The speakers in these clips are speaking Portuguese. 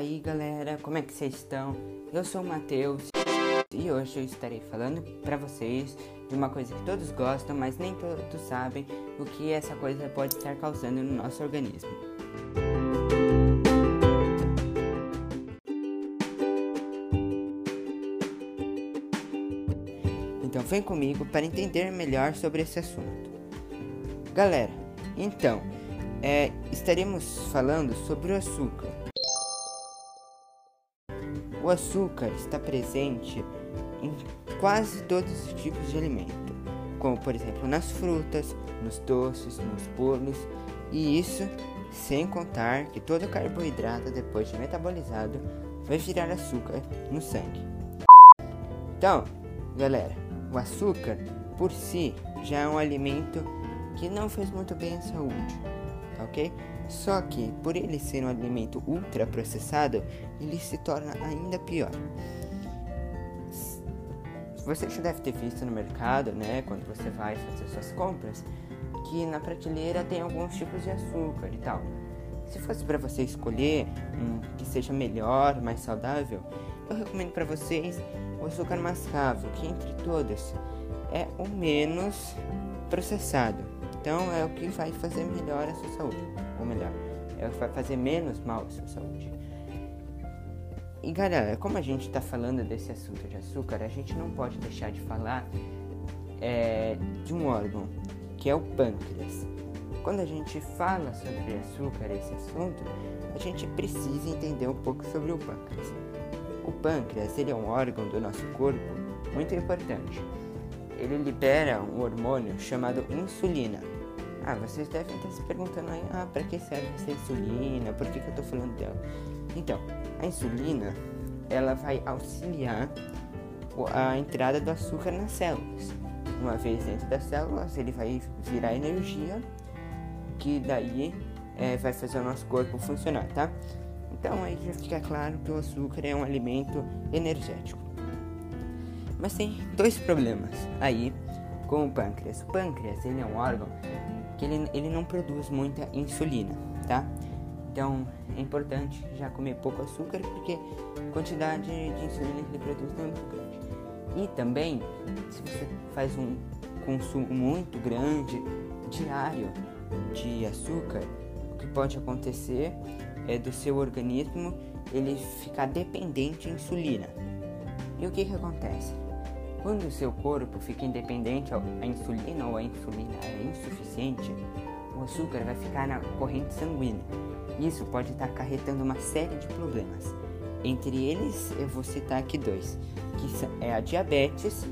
aí galera, como é que vocês estão? Eu sou o Matheus e hoje eu estarei falando para vocês de uma coisa que todos gostam, mas nem todos sabem o que essa coisa pode estar causando no nosso organismo. Então vem comigo para entender melhor sobre esse assunto. Galera, então, é, estaremos falando sobre o açúcar. O açúcar está presente em quase todos os tipos de alimento, como por exemplo nas frutas, nos doces, nos bolos, e isso sem contar que todo carboidrato depois de metabolizado vai virar açúcar no sangue. Então, galera, o açúcar por si já é um alimento que não faz muito bem à saúde, tá ok? Só que, por ele ser um alimento ultraprocessado, ele se torna ainda pior. Você já deve ter visto no mercado, né, quando você vai fazer suas compras, que na prateleira tem alguns tipos de açúcar e tal. Se fosse para você escolher um que seja melhor, mais saudável, eu recomendo para vocês o açúcar mascavo, que entre todos é o menos processado. Então é o que vai fazer melhor a sua saúde, ou melhor, é o que vai fazer menos mal a sua saúde. E galera, como a gente está falando desse assunto de açúcar, a gente não pode deixar de falar é, de um órgão, que é o pâncreas. Quando a gente fala sobre açúcar, esse assunto, a gente precisa entender um pouco sobre o pâncreas. O pâncreas ele é um órgão do nosso corpo muito importante ele libera um hormônio chamado insulina. Ah, vocês devem estar se perguntando aí, ah, para que serve essa insulina? Por que, que eu estou falando dela? Então, a insulina, ela vai auxiliar a entrada do açúcar nas células. Uma vez dentro das células, ele vai virar energia, que daí é, vai fazer o nosso corpo funcionar, tá? Então aí já fica claro que o açúcar é um alimento energético. Mas tem dois problemas aí com o pâncreas. O pâncreas ele é um órgão que ele, ele não produz muita insulina, tá? Então é importante já comer pouco açúcar porque a quantidade de insulina que ele produz não é muito grande. E também, se você faz um consumo muito grande diário de açúcar, o que pode acontecer é do seu organismo ele ficar dependente de insulina. E o que que acontece? Quando o seu corpo fica independente à insulina ou a insulina é insuficiente, o açúcar vai ficar na corrente sanguínea. Isso pode estar acarretando uma série de problemas. Entre eles, eu vou citar aqui dois, que é a diabetes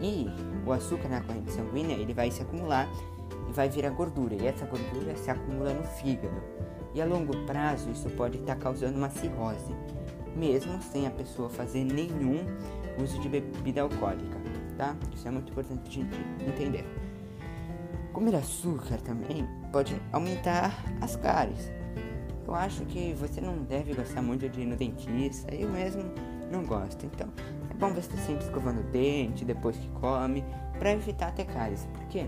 e o açúcar na corrente sanguínea, ele vai se acumular e vai virar gordura, e essa gordura se acumula no fígado. E a longo prazo, isso pode estar causando uma cirrose, mesmo sem a pessoa fazer nenhum uso de bebida alcoólica, tá? Isso é muito importante a gente entender. Comer açúcar também pode aumentar as cáries. Eu acho que você não deve gostar muito de ir no dentista, eu mesmo não gosto. Então, é bom você estar sempre escovando o dente depois que come, para evitar ter cáries, porque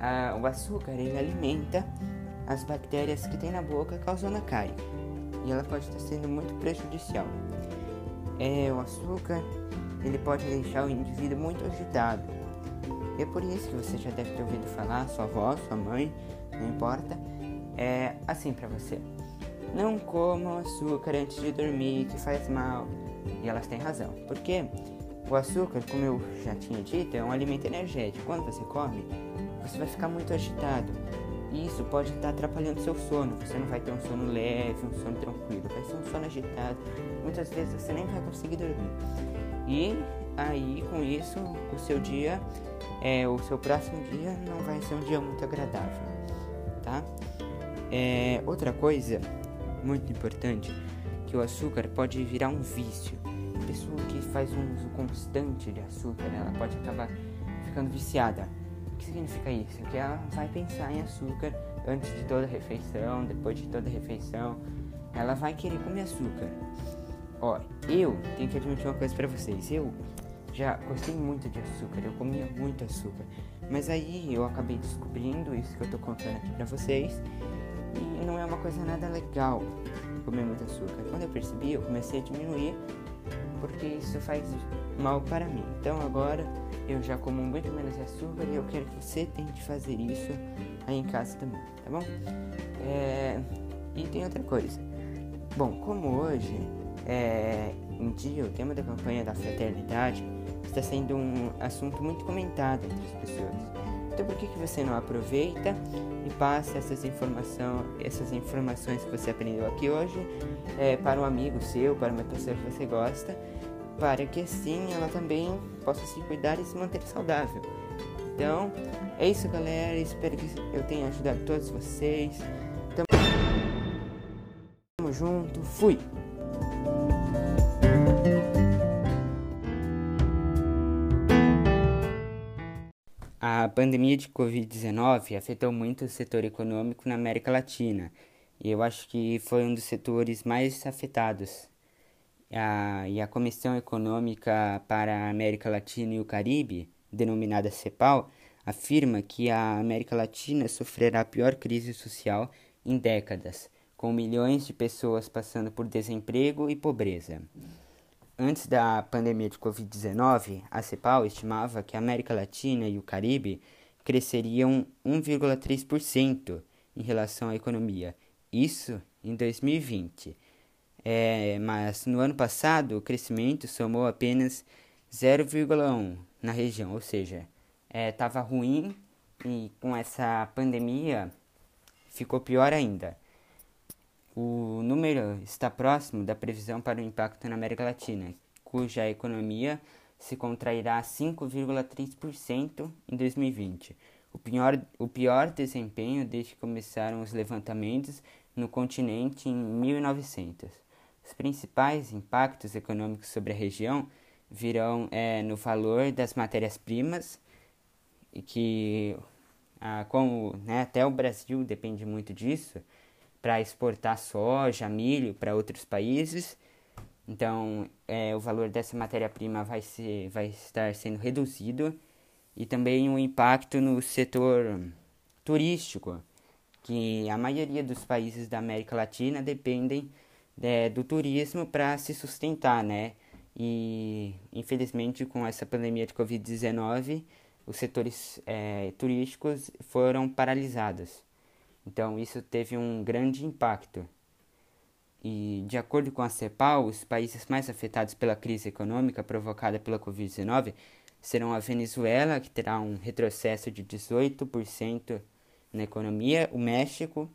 ah, o açúcar ele alimenta as bactérias que tem na boca causando a cárie e ela pode estar sendo muito prejudicial. É, o açúcar ele pode deixar o indivíduo muito agitado. E é por isso que você já deve ter ouvido falar, sua avó, sua mãe, não importa, é assim para você. Não coma açúcar antes de dormir, que faz mal. E elas têm razão. Porque o açúcar, como eu já tinha dito, é um alimento energético. Quando você come, você vai ficar muito agitado. E isso pode estar atrapalhando seu sono. Você não vai ter um sono leve, um sono tranquilo. Vai ser um sono agitado. Muitas vezes você nem vai conseguir dormir. E aí com isso o seu dia, é, o seu próximo dia não vai ser um dia muito agradável, tá? É, outra coisa muito importante que o açúcar pode virar um vício. A pessoa que faz um uso constante de açúcar, ela pode acabar ficando viciada. O que significa isso? Que ela vai pensar em açúcar antes de toda refeição, depois de toda refeição. Ela vai querer comer açúcar. Ó, eu tenho que admitir uma coisa para vocês. Eu já gostei muito de açúcar, eu comia muito açúcar. Mas aí eu acabei descobrindo isso que eu tô contando aqui pra vocês. E não é uma coisa nada legal. comer muito açúcar. Quando eu percebi, eu comecei a diminuir porque isso faz mal para mim. Então agora eu já como muito menos açúcar e eu quero que você tente fazer isso aí em casa também, tá bom? É... E tem outra coisa. Bom, como hoje é em dia o tema da campanha da fraternidade está sendo um assunto muito comentado entre as pessoas. Então por que, que você não aproveita e passa essas, informação, essas informações que você aprendeu aqui hoje é, para um amigo seu, para uma pessoa que você gosta, para que assim ela também possa se cuidar e se manter saudável. Então, é isso galera, espero que eu tenha ajudado todos vocês. Tamo junto, fui! A pandemia de Covid-19 afetou muito o setor econômico na América Latina e eu acho que foi um dos setores mais afetados. A, e a Comissão Econômica para a América Latina e o Caribe, denominada CEPAL, afirma que a América Latina sofrerá a pior crise social em décadas, com milhões de pessoas passando por desemprego e pobreza. Antes da pandemia de Covid-19, a CEPAL estimava que a América Latina e o Caribe cresceriam 1,3% em relação à economia. Isso em 2020. É, mas no ano passado o crescimento somou apenas 0,1% na região, ou seja, estava é, ruim e com essa pandemia ficou pior ainda. O número está próximo da previsão para o impacto na América Latina, cuja economia se contrairá 5,3% em 2020, o pior, o pior desempenho desde que começaram os levantamentos no continente em 1900. Os principais impactos econômicos sobre a região virão é, no valor das matérias-primas, que, ah, como né, até o Brasil depende muito disso, para exportar soja, milho para outros países. Então, é, o valor dessa matéria-prima vai, vai estar sendo reduzido e também o impacto no setor turístico, que a maioria dos países da América Latina dependem é, do turismo para se sustentar, né? E infelizmente com essa pandemia de Covid-19, os setores é, turísticos foram paralisados. Então, isso teve um grande impacto. E, de acordo com a CEPAL, os países mais afetados pela crise econômica provocada pela Covid-19 serão a Venezuela, que terá um retrocesso de 18% na economia, o México,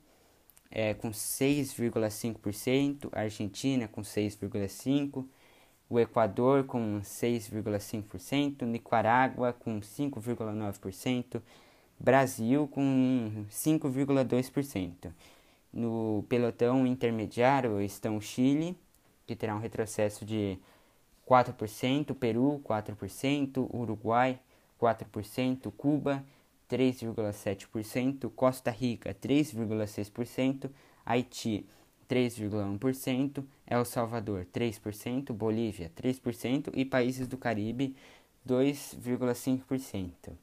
é, com 6,5%, a Argentina, com 6,5%, o Equador, com 6,5%, Nicarágua, com 5,9%, Brasil com 5,2%. No pelotão intermediário estão Chile, que terá um retrocesso de 4%, Peru 4%, Uruguai 4%, Cuba 3,7%, Costa Rica 3,6%, Haiti 3,1%, El Salvador 3%, Bolívia 3% e países do Caribe 2,5%.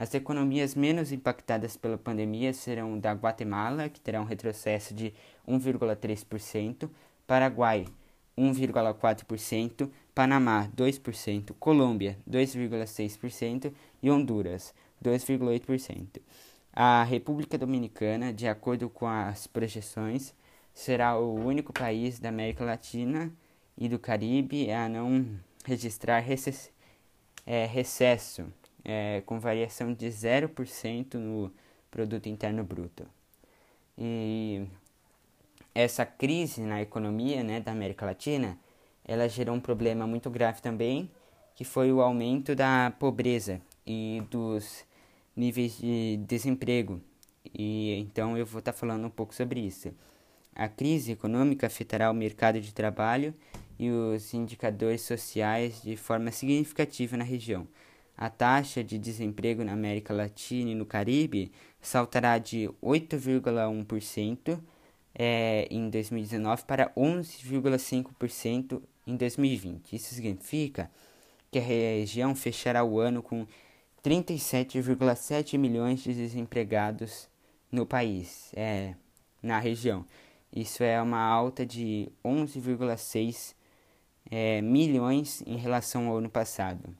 As economias menos impactadas pela pandemia serão da Guatemala, que terá um retrocesso de 1,3%, Paraguai 1,4%, Panamá 2%, Colômbia 2,6% e Honduras 2,8%. A República Dominicana, de acordo com as projeções, será o único país da América Latina e do Caribe a não registrar é, recesso é, com variação de 0% no produto interno bruto. E essa crise na economia né, da América Latina, ela gerou um problema muito grave também, que foi o aumento da pobreza e dos níveis de desemprego. E então eu vou estar tá falando um pouco sobre isso. A crise econômica afetará o mercado de trabalho e os indicadores sociais de forma significativa na região a taxa de desemprego na América Latina e no Caribe saltará de 8,1% é, em 2019 para 11,5% em 2020. Isso significa que a região fechará o ano com 37,7 milhões de desempregados no país, é, na região. Isso é uma alta de 11,6 é, milhões em relação ao ano passado.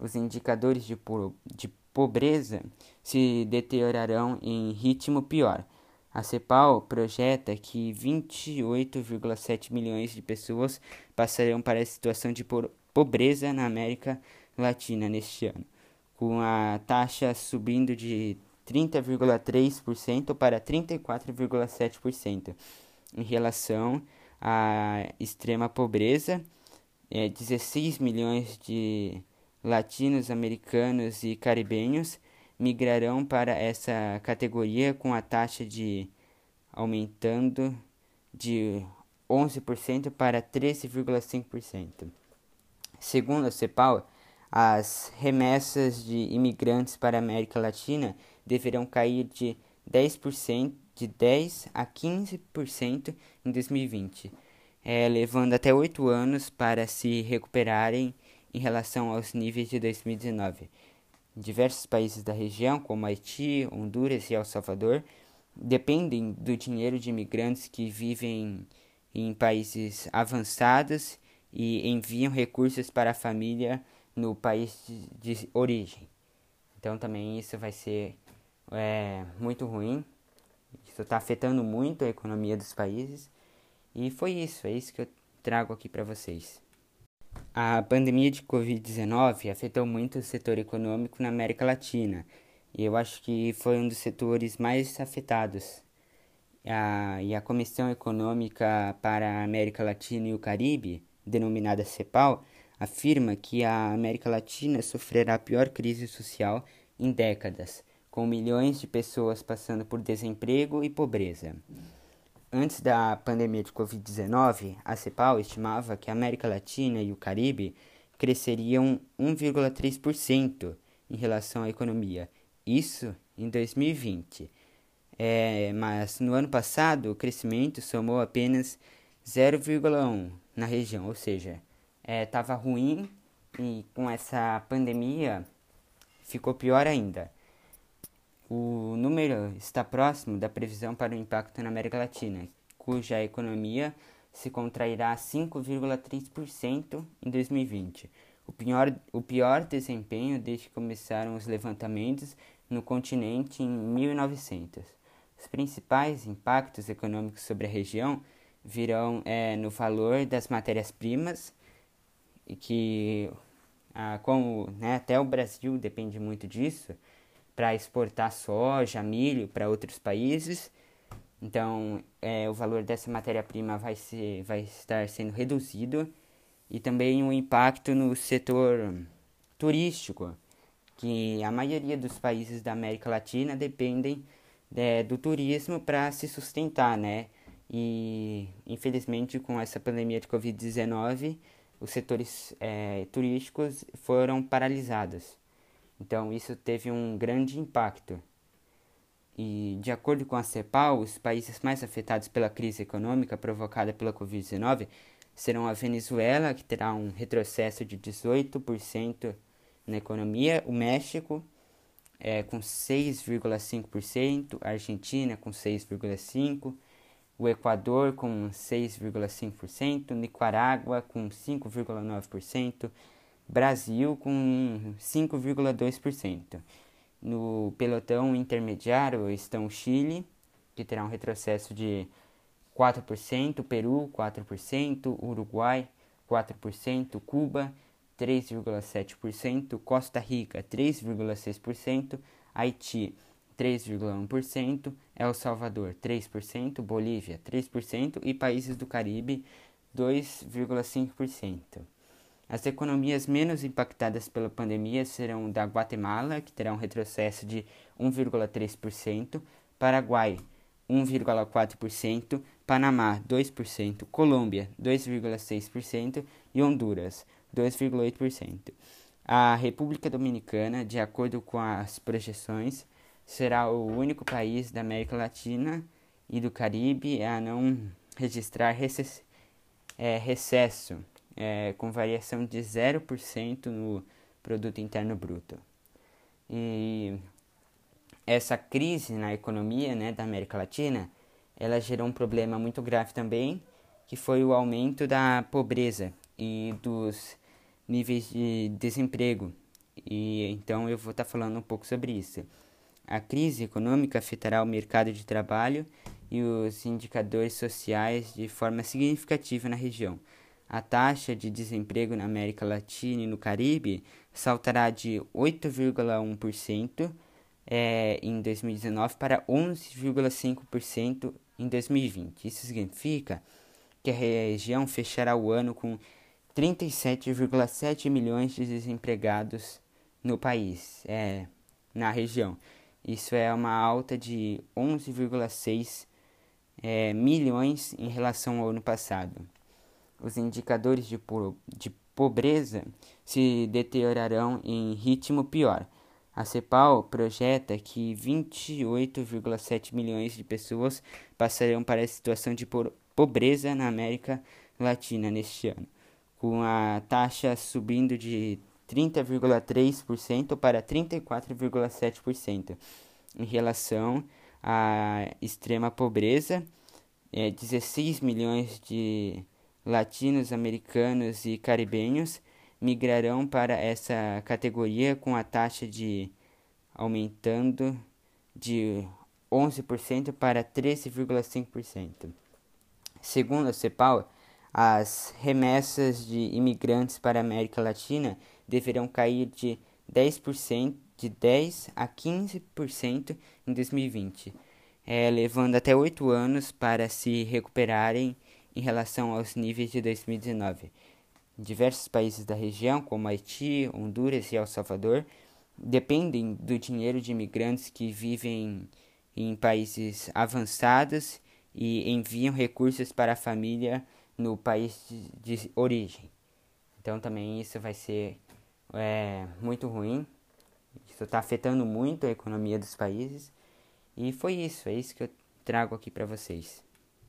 Os indicadores de, po de pobreza se deteriorarão em ritmo pior. A CEPAL projeta que 28,7 milhões de pessoas passarão para a situação de pobreza na América Latina neste ano, com a taxa subindo de 30,3% para 34,7% em relação à extrema pobreza. É, 16 milhões de latinos, americanos e caribenhos migrarão para essa categoria com a taxa de aumentando de 11% para 13,5%. Segundo a CEPAL, as remessas de imigrantes para a América Latina deverão cair de 10%, de 10 a 15% em 2020, é, levando até oito anos para se recuperarem em relação aos níveis de 2019. Diversos países da região, como Haiti, Honduras e El Salvador, dependem do dinheiro de imigrantes que vivem em países avançados e enviam recursos para a família no país de, de origem. Então também isso vai ser é, muito ruim. Isso está afetando muito a economia dos países. E foi isso, é isso que eu trago aqui para vocês. A pandemia de Covid-19 afetou muito o setor econômico na América Latina e eu acho que foi um dos setores mais afetados. A, e a Comissão Econômica para a América Latina e o Caribe, denominada CEPAL, afirma que a América Latina sofrerá a pior crise social em décadas, com milhões de pessoas passando por desemprego e pobreza. Antes da pandemia de Covid-19, a CEPAL estimava que a América Latina e o Caribe cresceriam 1,3% em relação à economia, isso em 2020. É, mas no ano passado o crescimento somou apenas 0,1% na região, ou seja, estava é, ruim e com essa pandemia ficou pior ainda. O número está próximo da previsão para o impacto na América Latina, cuja economia se contrairá 5,3% em 2020, o pior, o pior desempenho desde que começaram os levantamentos no continente em 1900. Os principais impactos econômicos sobre a região virão é, no valor das matérias-primas, que ah, como né, até o Brasil depende muito disso para exportar soja, milho para outros países. Então, é, o valor dessa matéria-prima vai, vai estar sendo reduzido e também o impacto no setor turístico, que a maioria dos países da América Latina dependem é, do turismo para se sustentar, né? E infelizmente com essa pandemia de Covid-19 os setores é, turísticos foram paralisados. Então, isso teve um grande impacto. E, de acordo com a CEPAL, os países mais afetados pela crise econômica provocada pela Covid-19 serão a Venezuela, que terá um retrocesso de 18% na economia, o México, é, com 6,5%, a Argentina, com 6,5%, o Equador com 6,5%, Nicarágua com 5,9%, Brasil com 5,2%. No pelotão intermediário estão Chile, que terá um retrocesso de 4%, Peru 4%, Uruguai 4%, Cuba 3,7%, Costa Rica 3,6%, Haiti 3,1%, El Salvador 3%, Bolívia 3% e países do Caribe 2,5%. As economias menos impactadas pela pandemia serão da Guatemala, que terá um retrocesso de 1,3%, Paraguai 1,4%, Panamá 2%, Colômbia 2,6% e Honduras 2,8%. A República Dominicana, de acordo com as projeções, será o único país da América Latina e do Caribe a não registrar recesso, é, recesso é, com variação de 0% no produto interno bruto. E essa crise na economia né, da América Latina ela gerou um problema muito grave também, que foi o aumento da pobreza e dos níveis de desemprego. E então eu vou estar tá falando um pouco sobre isso. A crise econômica afetará o mercado de trabalho e os indicadores sociais de forma significativa na região. A taxa de desemprego na América Latina e no Caribe saltará de 8,1% é, em 2019 para 11,5% em 2020. Isso significa que a região fechará o ano com 37,7 milhões de desempregados no país, é, na região. Isso é uma alta de 11,6 é, milhões em relação ao ano passado. Os indicadores de, po de pobreza se deteriorarão em ritmo pior. A CEPAL projeta que 28,7 milhões de pessoas passarão para a situação de pobreza na América Latina neste ano, com a taxa subindo de 30,3% para 34,7% em relação à extrema pobreza. É, 16 milhões de latinos, americanos e caribenhos migrarão para essa categoria com a taxa de aumentando de 11% para 13,5%. Segundo a CEPAL, as remessas de imigrantes para a América Latina deverão cair de 10%, de 10 a 15% em 2020, é, levando até 8 anos para se recuperarem em relação aos níveis de 2019. Diversos países da região, como Haiti, Honduras e El Salvador, dependem do dinheiro de imigrantes que vivem em países avançados e enviam recursos para a família no país de, origem. Então também isso vai ser é, muito ruim. Isso está afetando muito a economia dos países. E foi isso, é isso que eu trago aqui para vocês.